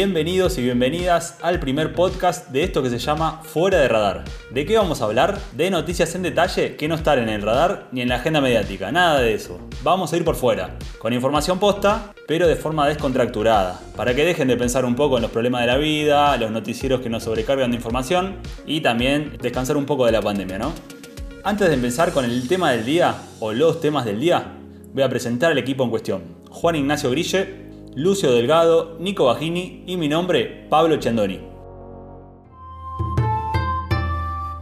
Bienvenidos y bienvenidas al primer podcast de esto que se llama Fuera de Radar. ¿De qué vamos a hablar? De noticias en detalle que no están en el radar ni en la agenda mediática, nada de eso. Vamos a ir por fuera, con información posta, pero de forma descontracturada, para que dejen de pensar un poco en los problemas de la vida, los noticieros que nos sobrecargan de información y también descansar un poco de la pandemia, ¿no? Antes de empezar con el tema del día, o los temas del día, voy a presentar al equipo en cuestión. Juan Ignacio Grille, Lucio Delgado, Nico Bajini y mi nombre, Pablo Chandoni.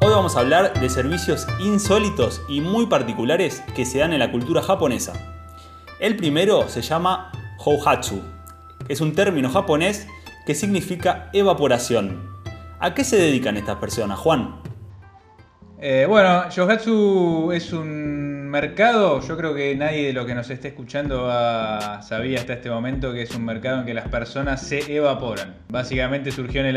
Hoy vamos a hablar de servicios insólitos y muy particulares que se dan en la cultura japonesa. El primero se llama Houhatsu. Es un término japonés que significa evaporación. ¿A qué se dedican estas personas, Juan? Eh, bueno, es un mercado, yo creo que nadie de los que nos esté escuchando sabía hasta este momento que es un mercado en que las personas se evaporan. Básicamente surgió en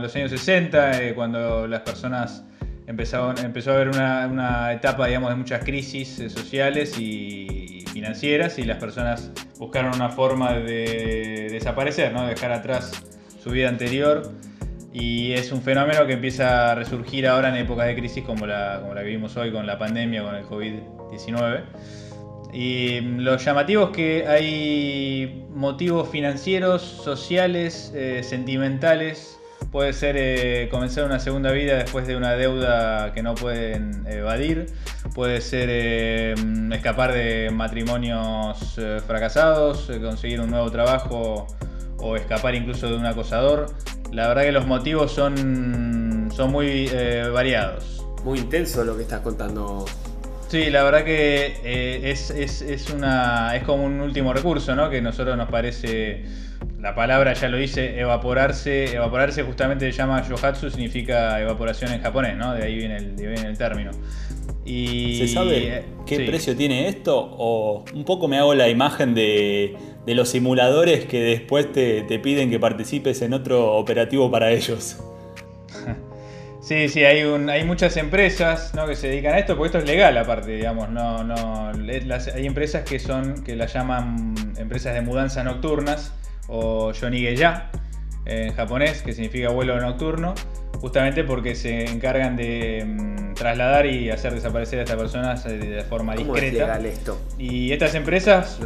los años 60, eh, cuando las personas empezaron, empezó a haber una, etapa, digamos, de muchas crisis eh, sociales y financieras y las personas buscaron una forma de desaparecer, ¿no? dejar atrás su vida anterior y es un fenómeno que empieza a resurgir ahora en épocas de crisis como la, como la que vivimos hoy con la pandemia, con el COVID-19. Y lo llamativo es que hay motivos financieros, sociales, eh, sentimentales. Puede ser eh, comenzar una segunda vida después de una deuda que no pueden evadir. Puede ser eh, escapar de matrimonios fracasados, conseguir un nuevo trabajo o escapar incluso de un acosador. La verdad que los motivos son, son muy variados. Muy intenso lo que estás contando. Sí, la verdad que eh, es, una, es como un último recurso, ¿no? Que a nosotros nos parece, la palabra ya lo dice, evaporarse. Evaporarse justamente se llama yohatsu, significa evaporación en japonés, ¿no? De ahí viene el, de ahí viene el término. Y, ¿Se sabe eh, qué precio tiene esto? O un poco me hago la imagen de, los simuladores que después te, piden que participes en otro operativo para ellos. Sí, sí, hay, un, hay muchas empresas que se dedican a esto, porque esto es legal aparte, digamos, no, no, hay empresas que son, que las llaman empresas de mudanza nocturnas o yonigeya en japonés, que significa vuelo nocturno, justamente porque se encargan de mm, trasladar y hacer desaparecer a estas personas eh, de forma ¿Cómo discreta. Es esto? Y estas empresas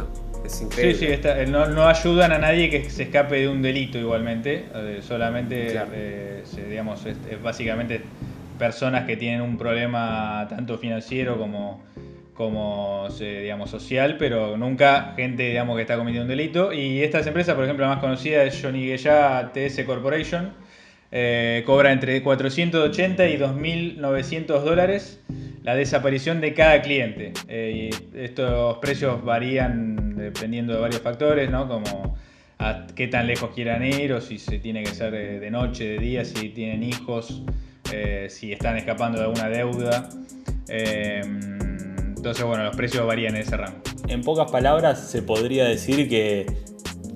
es increíble. Sí, sí, no, ayudan a nadie que se escape de un delito igualmente, eh, solamente eh, digamos, es, básicamente personas que tienen un problema tanto financiero como como digamos social, pero nunca gente digamos que está cometiendo un delito. Y estas empresas, por ejemplo, la más conocida es Johnny Geya TS Corporation, eh, cobra entre 480 y 2.900 dólares la desaparición de cada cliente. Eh, estos precios varían dependiendo de varios factores, ¿no? como a qué tan lejos quieran ir o si se tiene que ser de, noche, de día, si tienen hijos, eh, si están escapando de alguna deuda. entonces, bueno, los precios varían en ese rango. En pocas palabras, se podría decir que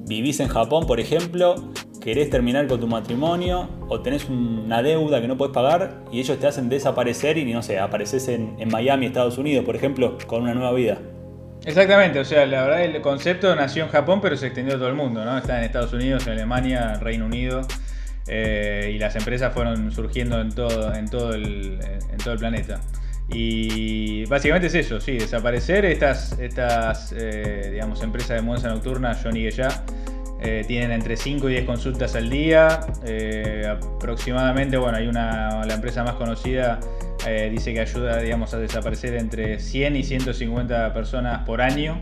vivís en Japón, por ejemplo, querés terminar con tu matrimonio o tenés una deuda que no puedes pagar y ellos te hacen desaparecer y no sé, apareces en, Miami, Estados Unidos, por ejemplo, con una nueva vida. Exactamente, o sea, la verdad el concepto nació en Japón pero se extendió a todo el mundo, ¿no? Está en Estados Unidos, en Alemania, Reino Unido eh, y las empresas fueron surgiendo en todo, en todo, el, en todo el planeta. Y básicamente es eso, sí, desaparecer estas, estas eh, digamos, empresas de mudanza nocturna, Johnny ya eh, tienen entre 5 y 10 consultas al día. Eh, aproximadamente, bueno, hay una, la empresa más conocida eh, dice que ayuda, digamos, a desaparecer entre 100 y 150 personas por año.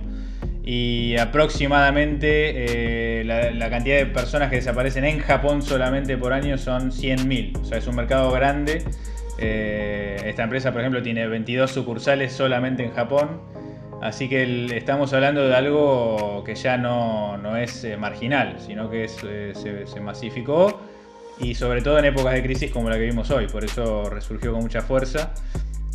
Y aproximadamente la, cantidad de personas que desaparecen en Japón solamente por año son 100.000. O sea, es un mercado grande. esta empresa, por ejemplo, tiene 22 sucursales solamente en Japón. Así que estamos hablando de algo que ya no, es eh, marginal, sino que eh, se, masificó y sobre todo en épocas de crisis como la que vimos hoy, por eso resurgió con mucha fuerza.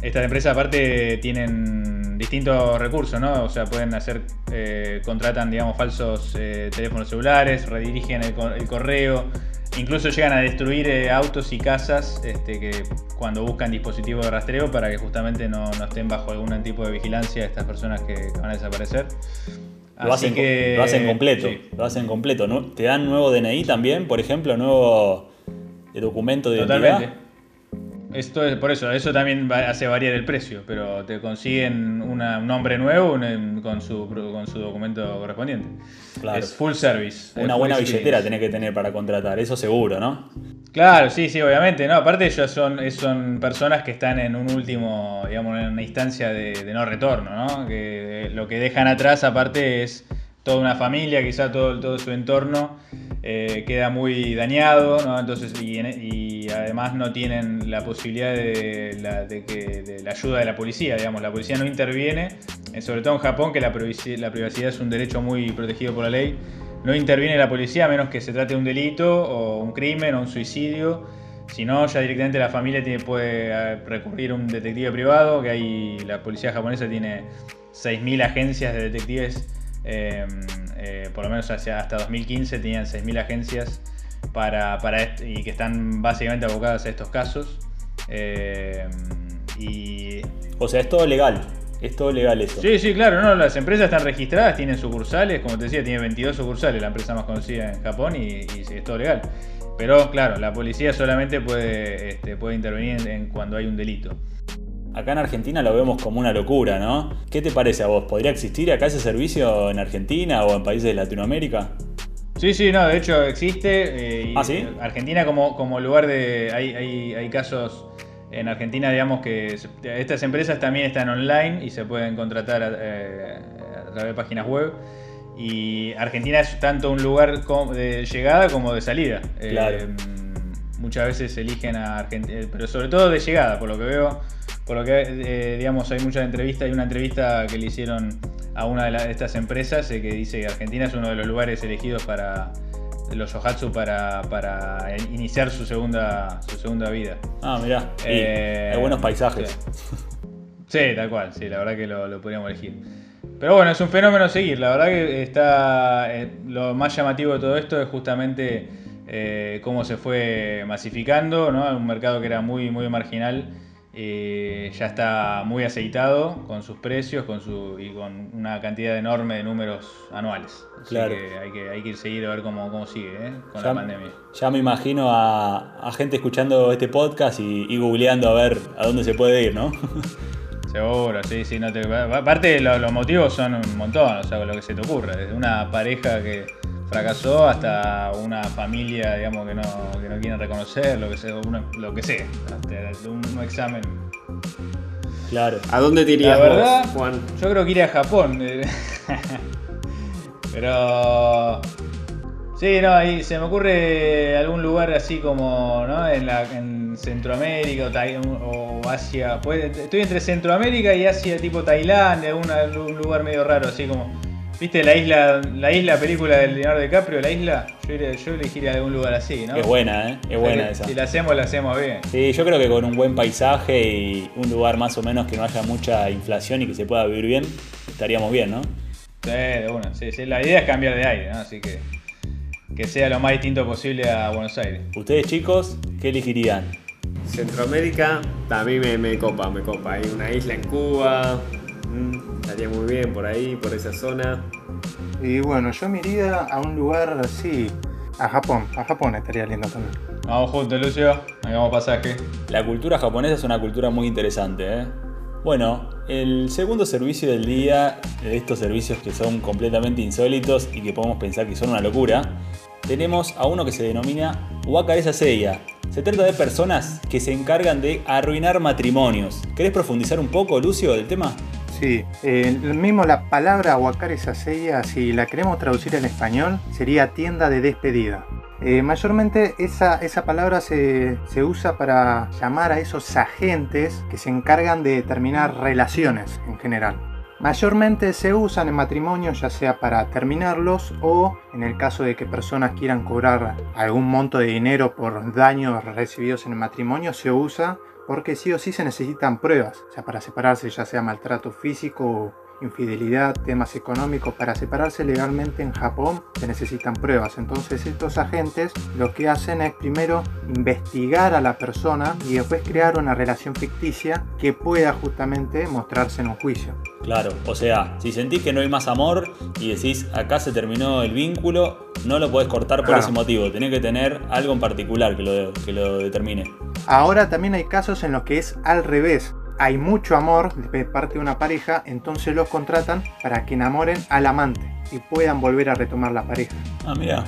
Estas empresas aparte tienen distintos recursos, ¿no? O sea, pueden hacer, eh, contratan, digamos, falsos teléfonos celulares, redirigen el correo, Incluso llegan a destruir eh, autos y casas este, que cuando buscan dispositivos de rastreo para que justamente no, estén bajo algún tipo de vigilancia estas personas que, van a desaparecer. Lo hacen, que- lo hacen completo. sí. Lo hacen completo. ¿no? ¿Te dan nuevo DNI también, por ejemplo? ¿Nuevo eh, documento de Totalmente. identidad? Esto es por eso, eso también hace variar el precio, pero te consiguen una- un nombre nuevo con su, con su documento correspondiente. Claro. Es full service. Una full buena experience. billetera tenés que tener para contratar, eso seguro, ¿no? Claro, sí, sí, obviamente. No, aparte ellos son, son personas que están en un último, digamos, en una instancia de, de no retorno, ¿no? Que eh, lo que dejan atrás, aparte, es toda una familia, quizá todo, todo su entorno eh, queda muy dañado. Entonces, y, en- y además no tienen la posibilidad de la, que, la ayuda de la policía, digamos, la policía no interviene, eh, sobre todo en Japón, que la privaci- la privacidad es un derecho muy protegido por la ley. No interviene la policía a menos que se trate de un delito o un crimen o un suicidio. Si no, ya directamente la familia puede eh, recurrir a un detective privado, que hay, la policía japonesa tiene 6.000 agencias de detectives, eh, eh, por lo menos hacia, hasta 2015 tenían 6.000 agencias para, y que están básicamente abocadas a estos casos. Eh, y O sea, es todo legal. Es todo legal eso. Sí, sí, claro, no, las empresas están registradas, tienen sucursales, como te decía, tiene 22 sucursales, la empresa más conocida en Japón y, y sí, es todo legal. Pero claro, la policía solamente puede, este, puede intervenir en, en cuando hay un delito. Acá en Argentina lo vemos como una locura, ¿no? ¿Qué te parece a vos? ¿Podría existir acá ese servicio en Argentina o en países de Latinoamérica? Sí, sí, no, de hecho existe. eh, y ¿Ah, sí? Argentina como, como lugar de... Hay, hay, hay casos en Argentina, digamos, que se- estas empresas también están online y se pueden contratar a, eh, a través de páginas web. Y Argentina es tanto un lugar de llegada como de salida. Eh, Claro. muchas veces eligen a Argentina, pero sobre todo de llegada, por lo que veo. Por lo que, eh, digamos, hay muchas entrevistas. Hay una entrevista que le hicieron a una de, la- de estas empresas eh, que dice que Argentina es uno de los lugares elegidos para los Yohatsu para, para iniciar su segunda, su segunda vida. Ah, mirá. Y Eh, hay buenos paisajes. sí. Sí, tal cual, sí, la verdad que lo, lo podríamos elegir. Pero bueno, es un fenómeno seguir. La verdad que está. lo más llamativo de todo esto es justamente cómo se fue masificando, ¿no? Un mercado que era muy, muy marginal. Eh, ya está muy aceitado con sus precios con su, y con una cantidad enorme de números anuales. Así Claro. que hay que, hay que ir seguir a ver cómo, cómo sigue ¿eh? con Ya, la pandemia. ya me imagino a, a gente escuchando este podcast y, y googleando a ver a dónde se puede ir, ¿no? Seguro, sí, sí, no te. Aparte lo- los motivos son un montón, o sea, lo que se te ocurra, desde una pareja que fracasó hasta una familia, digamos, que no, que no quieren reconocer, lo que sea, uno- lo que sea, hasta un, un examen. claro. ¿A dónde te irías La verdad, vos, Juan? yo creo que iría a Japón. Pero. Sí, no, ahí se me ocurre algún lugar así como, ¿no? En, la, en Centroamérica o, Tai- o Asia. Pues, estoy entre Centroamérica y Asia, tipo Tailandia, algún, algún lugar medio raro, así como. ¿Viste la isla, la isla película del Leonardo DiCaprio, la isla? Yo, iría- yo elegiría algún lugar así, ¿no? Es buena, ¿eh? Es buena esa. Si la hacemos, la hacemos bien. Sí, yo creo que con un buen paisaje y un lugar más o menos que no haya mucha inflación y que se pueda vivir bien, estaríamos bien, ¿no? Sí, de una. Sí, sí, La idea es cambiar de aire, ¿no? Así que que sea lo más distinto posible a Buenos Aires. Ustedes chicos, ¿qué elegirían? Centroamérica, a mí me, me copa, me copa. Hay una isla en Cuba, estaría muy bien por ahí, por esa zona. Y bueno, yo me iría a un lugar así, a Japón. A Japón estaría lindo también. Vamos juntos, Lucio. Hagamos pasaje. La cultura japonesa es una cultura muy interesante, ¿eh? Bueno, el segundo servicio del día, de estos servicios que son completamente insólitos y que podemos pensar que son una locura, tenemos a uno que se denomina Wakaresa Seiya. Se trata de personas que se encargan de arruinar matrimonios. ¿Querés profundizar un poco, Lucio, del tema? Sí, eh, mismo la palabra Wakare Saseiya, si la queremos traducir en español, sería tienda de despedida. Eh, mayormente esa, esa palabra se, se usa para llamar a esos agentes que se encargan de terminar relaciones en general. Mayormente se usan en matrimonios ya sea para terminarlos o en el caso de que personas quieran cobrar algún monto de dinero por daños recibidos en el matrimonio se usa porque sí o sí se necesitan pruebas, o sea, para separarse, ya sea maltrato físico infidelidad, temas económicos. Para separarse legalmente en Japón se necesitan pruebas. Entonces estos agentes lo que hacen es primero investigar a la persona y después crear una relación ficticia que pueda justamente mostrarse en un juicio. Claro, o sea, si sentís que no hay más amor y decís acá se terminó el vínculo, no lo podés cortar por Claro. ese motivo. Tenés que tener algo en particular que lo, que lo determine. Ahora también hay casos en los que es al revés. Hay mucho amor de parte de una pareja, entonces los contratan para que enamoren al amante y puedan volver a retomar la pareja. Ah, mira.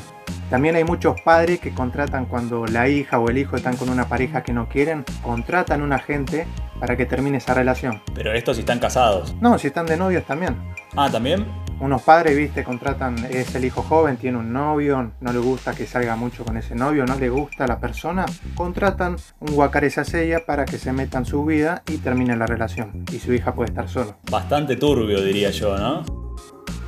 También hay muchos padres que contratan cuando la hija o el hijo están con una pareja que no quieren, contratan un agente para que termine esa relación. Pero estos sí están casados. No, si están de novios también. Ah, ¿también? Unos padres, viste, contratan, es el hijo joven, tiene un novio, no le gusta que salga mucho con ese novio, no le gusta la persona, contratan un Wakare Saseiya para que se meta en su vida y termine la relación. Y su hija puede estar solo. Bastante turbio, diría yo, ¿no?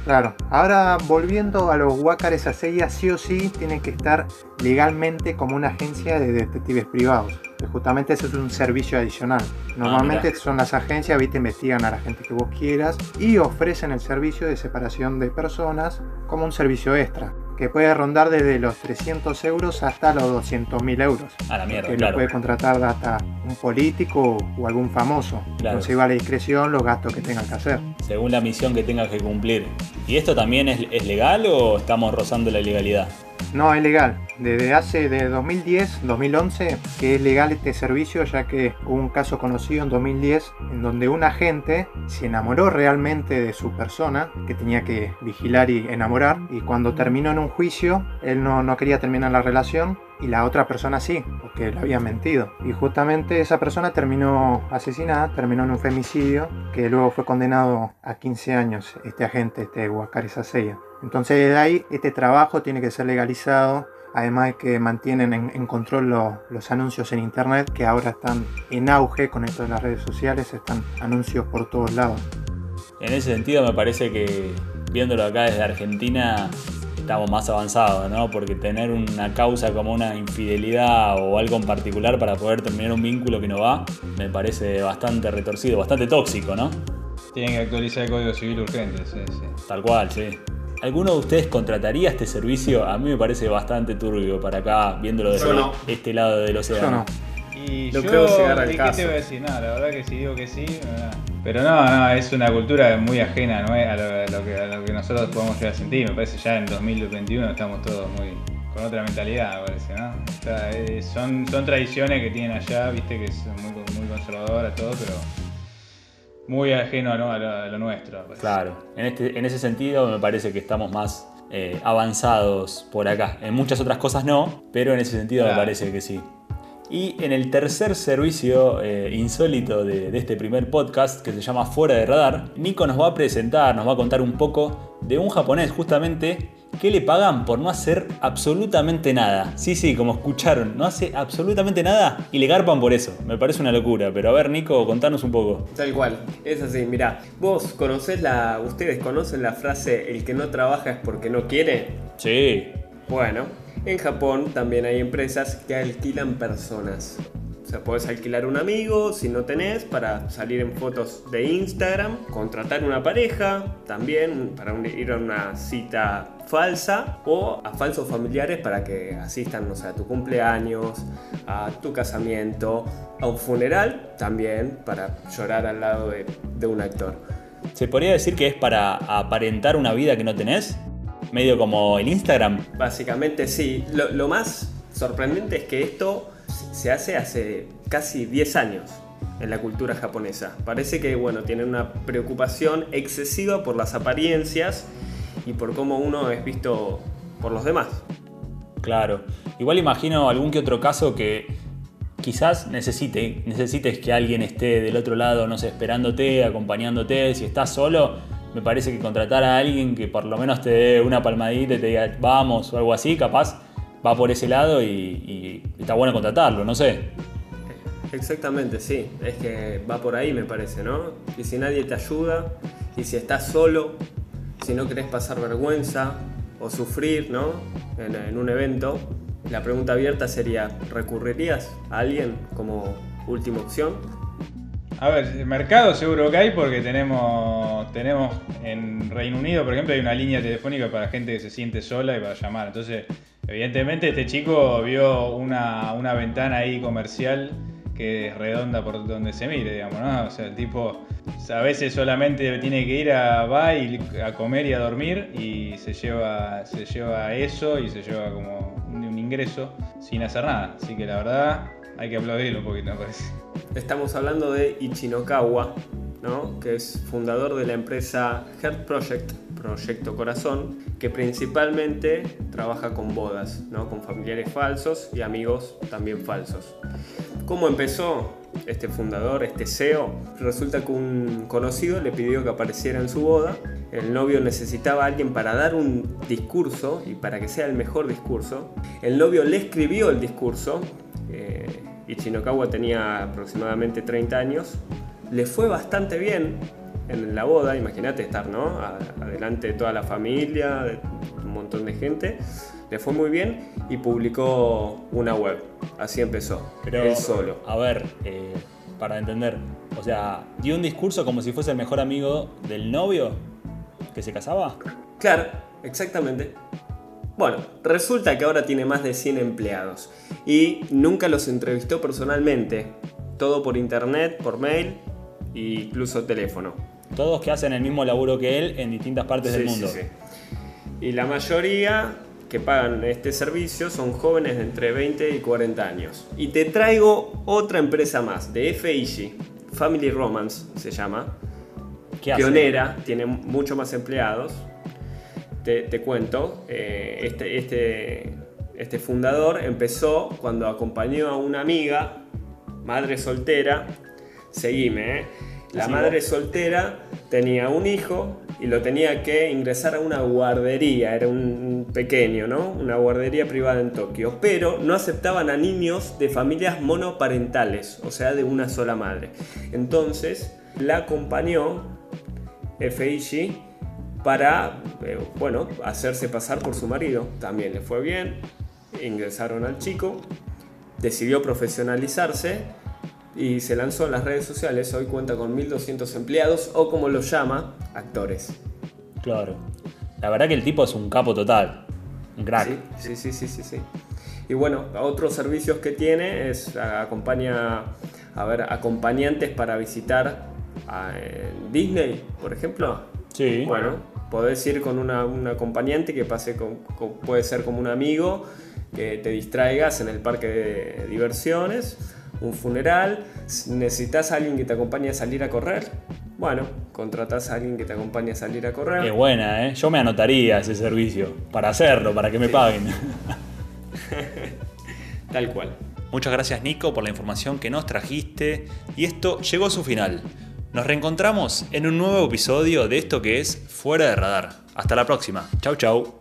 Claro, ahora volviendo a los Wakare Saseiya, sí o sí tienen que estar legalmente como una agencia de detectives privados. Que justamente ese es un servicio adicional. Normalmente mira. son las agencias, viste, investigan a la gente que vos quieras y ofrecen el servicio de separación de personas como un servicio extra, que puede rondar desde los 300 euros hasta los 200 mil euros. A la mierda, que claro. lo puede contratar hasta un político o algún famoso. Claro. Conserva la discreción los gastos que tengan que hacer. Según la misión que tengas que cumplir. ¿Y esto también es, es legal o estamos rozando la ilegalidad? No, es legal. Desde hace de 2010, 2011, que es legal este servicio, ya que hubo un caso conocido en 2010 en donde un agente se enamoró realmente de su persona, que tenía que vigilar y enamorar, y cuando terminó en un juicio, él no, no quería terminar la relación y la otra persona sí, porque le había mentido. Y justamente esa persona terminó asesinada, terminó en un femicidio, que luego fue condenado a 15 años este agente, este Wakari Saseiya. Entonces desde ahí este trabajo tiene que ser legalizado, además de que mantienen en, en control lo- los anuncios en internet, que ahora están en auge con esto de las redes sociales, están anuncios por todos lados. En ese sentido me parece que viéndolo acá desde Argentina estamos más avanzados, ¿no? Porque tener una causa como una infidelidad o algo en particular para poder terminar un vínculo que no va, me parece bastante retorcido, bastante tóxico, ¿no? Tienen que actualizar el Código Civil urgente, sí, sí. Tal cual, sí. ¿Alguno de ustedes contrataría este servicio? A mí me parece bastante turbio para acá, viéndolo desde Yo no. este lado del Yo océano. no. Y No yo, creo llegar al ¿y ¿qué caso. te voy a decir? No, la verdad que si digo que sí, no. pero no, no, es una cultura muy ajena ¿no? a, lo, a lo que, a lo que nosotros podemos llegar a sentir. Me parece ya en 2021 estamos todos muy con otra mentalidad, me parece, ¿no? Está, eh, son, son tradiciones que tienen allá, viste, que son muy, muy conservadoras, todo, pero muy ajeno ¿no? a, lo, a lo nuestro. Claro, en, este, en ese sentido me parece que estamos más eh, avanzados por acá. En muchas otras cosas no, pero en ese sentido Claro. me parece que sí. Y en el tercer servicio eh, insólito de, de este primer podcast, que se llama Fuera de Radar, Nico nos va a presentar, nos va a contar un poco de un japonés justamente que le pagan por no hacer absolutamente nada. Sí, sí, como escucharon, no hace absolutamente nada y le garpan por eso. Me parece una locura, pero a ver Nico, contanos un poco. Tal cual, es así, mirá, vos conocés la, ustedes conocen la frase el que no trabaja es porque no quiere. Sí, Bueno, en Japón también hay empresas que alquilan personas. O sea, podés alquilar un amigo si no tenés para salir en fotos de Instagram, contratar una pareja también para ir a una cita falsa o a falsos familiares para que asistan no sé, a tu cumpleaños, a tu casamiento, a un funeral también para llorar al lado de, de un actor. ¿Se podría decir que es para aparentar una vida que no tenés? Medio como el Instagram. Básicamente sí. Lo, lo más sorprendente es que esto se hace hace casi 10 años en la cultura japonesa. Parece que bueno, tienen una preocupación excesiva por las apariencias y por cómo uno es visto por los demás. Claro. Igual imagino algún que otro caso que quizás necesite, necesites que alguien esté del otro lado, no sé, esperándote, acompañándote. Si estás solo, me parece que contratar a alguien que por lo menos te dé una palmadita y te diga vamos o algo así, capaz va por ese lado y, está bueno contratarlo, no sé. Exactamente, sí. Es que va por ahí me parece, ¿no? Y si nadie te ayuda, y si estás solo, si no querés pasar vergüenza o sufrir, ¿no? En un evento, la pregunta abierta sería, ¿recurrirías a alguien como última opción? A ver, mercado seguro que hay porque tenemos, tenemos en Reino Unido, por ejemplo, hay una línea telefónica para gente que se siente sola y para llamar. Entonces, evidentemente este chico vio una, una ventana ahí comercial que es redonda por donde se mire, digamos, ¿no? O sea, el tipo a veces solamente tiene que ir a va a comer y a dormir y se lleva, se lleva eso y se lleva como un ingreso sin hacer nada. Así que la verdad hay que aplaudirlo un poquito, parece. Estamos hablando de Ichinokawa, ¿no? que es fundador de la empresa Heart Project, Proyecto Corazón, que principalmente trabaja con bodas, ¿no? con familiares falsos y amigos también falsos. ¿Cómo empezó este fundador, este CEO? Resulta que un conocido le pidió que apareciera en su boda. El novio necesitaba a alguien para dar un discurso y para que sea el mejor discurso. El novio le escribió el discurso. Ichinokawa tenía aproximadamente 30 años. Le fue bastante bien en la boda, imagínate estar, ¿no? Adelante de toda la familia, de un montón de gente le fue muy bien y publicó una web. Así empezó, Pero, él solo. A ver, eh, para entender, o sea, dio un discurso como si fuese el mejor amigo del novio que se casaba. Claro, exactamente. Bueno, resulta que ahora tiene más de 100 empleados y nunca los entrevistó personalmente, todo por internet, por mail e incluso teléfono. Todos que hacen el mismo laburo que él en distintas partes del mundo. Sí, sí. Y la mayoría que pagan este servicio son jóvenes de entre 20 y 40 años. Y te traigo otra empresa más, de FIG, Family Romance se llama. ¿Qué Pionera, tiene mucho más empleados. Te, cuento, eh, este, este, este fundador empezó cuando acompañó a una amiga, madre soltera, seguime, ¿eh? La madre soltera tenía un hijo y lo tenía que ingresar a una guardería, era un pequeño, ¿no? Una guardería privada en Tokio, pero no aceptaban a niños de familias monoparentales, o sea, de una sola madre. Entonces, la acompañó FIG para, eh, bueno, hacerse pasar por su marido. También le fue bien, ingresaron al chico, decidió profesionalizarse y se lanzó en las redes sociales. Hoy cuenta con 1.200 empleados o como lo llama, actores. Claro. La verdad que el tipo es un capo total. Un crack. Sí, sí, sí, sí, sí. Y bueno, otros servicios que tiene es acompaña, a ver, acompañantes para visitar a Disney, por ejemplo. Sí. Bueno, podés ir con una, un acompañante que pase con, puede ser como un amigo que te distraigas en el parque de diversiones un funeral, necesitas a alguien que te acompañe a salir a correr, bueno, contratás a alguien que te acompañe a salir a correr. Qué buena, ¿eh? Yo me anotaría ese servicio para hacerlo, para que me paguen. Tal cual. Muchas gracias Nico por la información que nos trajiste y esto llegó a su final. Nos reencontramos en un nuevo episodio de esto que es Fuera de Radar. Hasta la próxima. Chau chau.